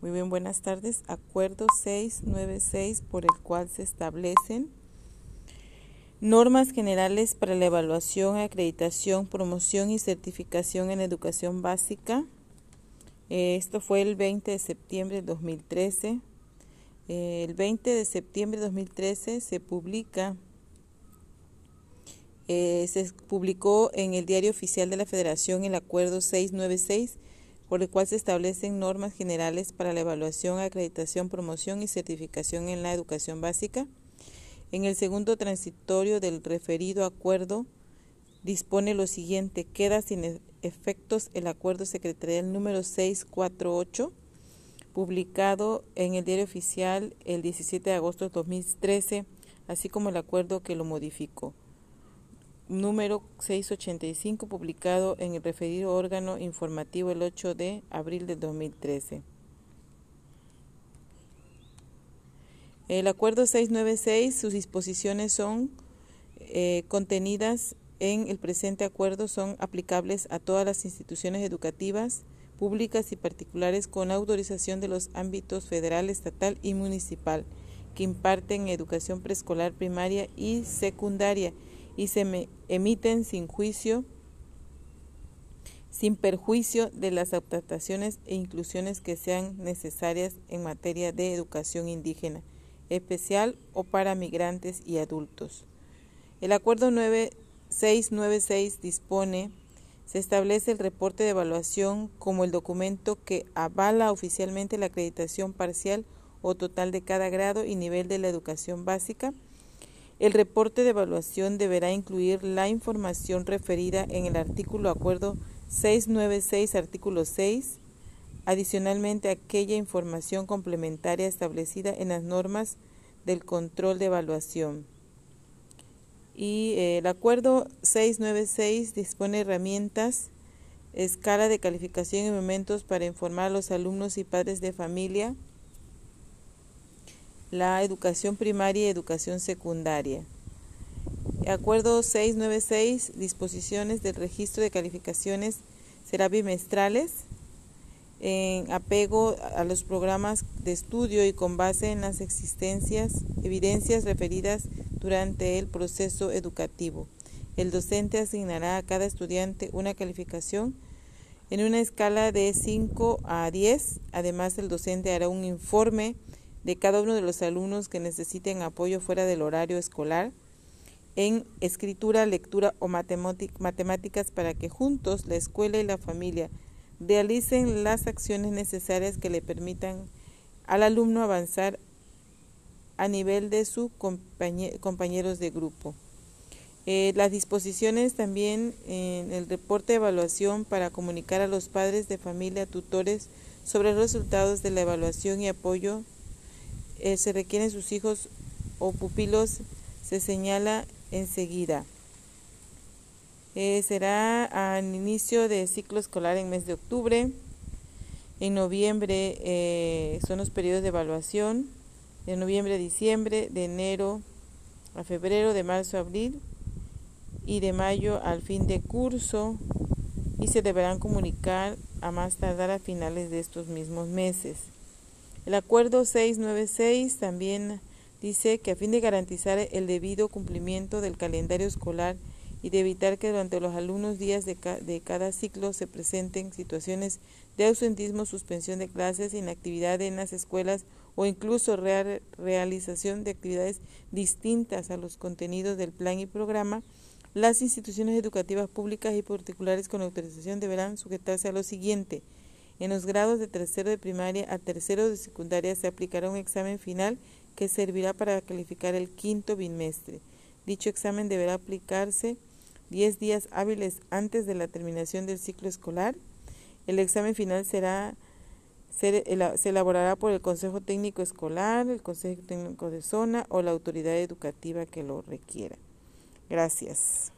Muy bien, buenas tardes. Acuerdo 696 por el cual se establecen normas generales para la evaluación, acreditación, promoción y certificación en educación básica. Eh, esto fue el 20 de septiembre de 2013. Eh, el 20 de septiembre de 2013 se publica eh, se publicó en el Diario Oficial de la Federación el Acuerdo 696 por el cual se establecen normas generales para la evaluación, acreditación, promoción y certificación en la educación básica. En el segundo transitorio del referido acuerdo dispone lo siguiente, queda sin e-, efectos el acuerdo secretarial número 648, publicado en el diario oficial el 17 de agosto de 2013, así como el acuerdo que lo modificó número 685, publicado en el referido órgano informativo el 8 de abril de 2013. El acuerdo 696, sus disposiciones son eh, contenidas en el presente acuerdo, son aplicables a todas las instituciones educativas públicas y particulares con autorización de los ámbitos federal, estatal y municipal que imparten educación preescolar, primaria y secundaria y se emiten sin juicio, sin perjuicio de las adaptaciones e inclusiones que sean necesarias en materia de educación indígena, especial o para migrantes y adultos. El acuerdo 9696 dispone se establece el reporte de evaluación como el documento que avala oficialmente la acreditación parcial o total de cada grado y nivel de la educación básica el reporte de evaluación deberá incluir la información referida en el artículo acuerdo 696, artículo 6, adicionalmente aquella información complementaria establecida en las normas del control de evaluación. Y eh, el acuerdo 696 dispone herramientas, escala de calificación y momentos para informar a los alumnos y padres de familia la educación primaria y educación secundaria. Acuerdo 696, disposiciones del registro de calificaciones será bimestrales en apego a los programas de estudio y con base en las existencias, evidencias referidas durante el proceso educativo. El docente asignará a cada estudiante una calificación en una escala de 5 a 10. Además, el docente hará un informe de cada uno de los alumnos que necesiten apoyo fuera del horario escolar en escritura, lectura o matemáticas para que juntos la escuela y la familia realicen las acciones necesarias que le permitan al alumno avanzar a nivel de sus compañeros de grupo. Eh, las disposiciones también en el reporte de evaluación para comunicar a los padres de familia, tutores, sobre los resultados de la evaluación y apoyo eh, se requieren sus hijos o pupilos, se señala enseguida. Eh, será al inicio del ciclo escolar en mes de octubre. En noviembre eh, son los periodos de evaluación. De noviembre a diciembre, de enero a febrero, de marzo a abril y de mayo al fin de curso y se deberán comunicar a más tardar a finales de estos mismos meses. El acuerdo 696 también dice que a fin de garantizar el debido cumplimiento del calendario escolar y de evitar que durante los alumnos días de, cada ciclo se presenten situaciones de ausentismo, suspensión de clases, inactividad en las escuelas o incluso realización de actividades distintas a los contenidos del plan y programa, las instituciones educativas públicas y particulares con autorización deberán sujetarse a lo siguiente. En los grados de tercero de primaria a tercero de secundaria se aplicará un examen final que servirá para calificar el quinto bimestre. Dicho examen deberá aplicarse 10 días hábiles antes de la terminación del ciclo escolar. El examen final será se elaborará por el Consejo Técnico Escolar, el Consejo Técnico de Zona o la autoridad educativa que lo requiera. Gracias.